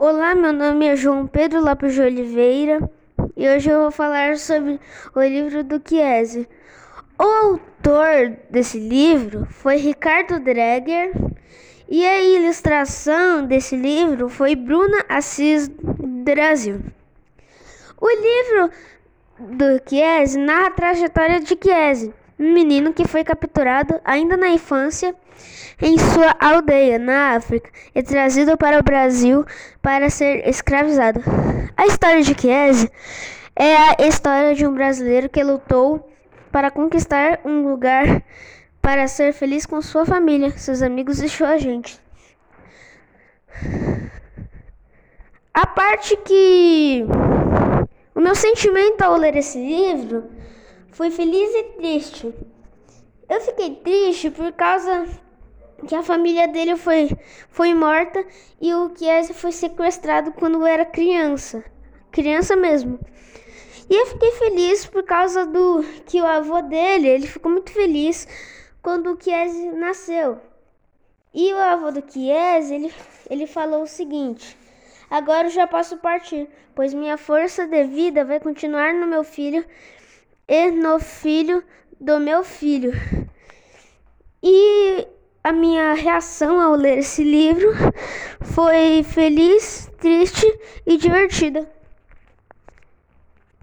Olá, meu nome é João Pedro Lopes de Oliveira e hoje eu vou falar sobre o livro do Chiesi. O autor desse livro foi Ricardo Dreger e a ilustração desse livro foi Bruna Assis Brasil. O livro do Chiesi narra a trajetória de Chiesi um menino que foi capturado ainda na infância em sua aldeia na África e trazido para o Brasil para ser escravizado. A história de Chiesi é a história de um brasileiro que lutou para conquistar um lugar para ser feliz com sua família, seus amigos e sua gente. A parte que o meu sentimento ao ler esse livro foi feliz e triste. Eu fiquei triste por causa que a família dele foi, foi morta e o Chiesi foi sequestrado quando era criança. Criança mesmo. E eu fiquei feliz por causa do que o avô dele, ele ficou muito feliz quando o Chiesi nasceu. E o avô do Chiesi, ele, ele falou o seguinte: Agora eu já posso partir, pois minha força de vida vai continuar no meu filho e no filho do meu filho. E a minha reação ao ler esse livro foi feliz, triste e divertida.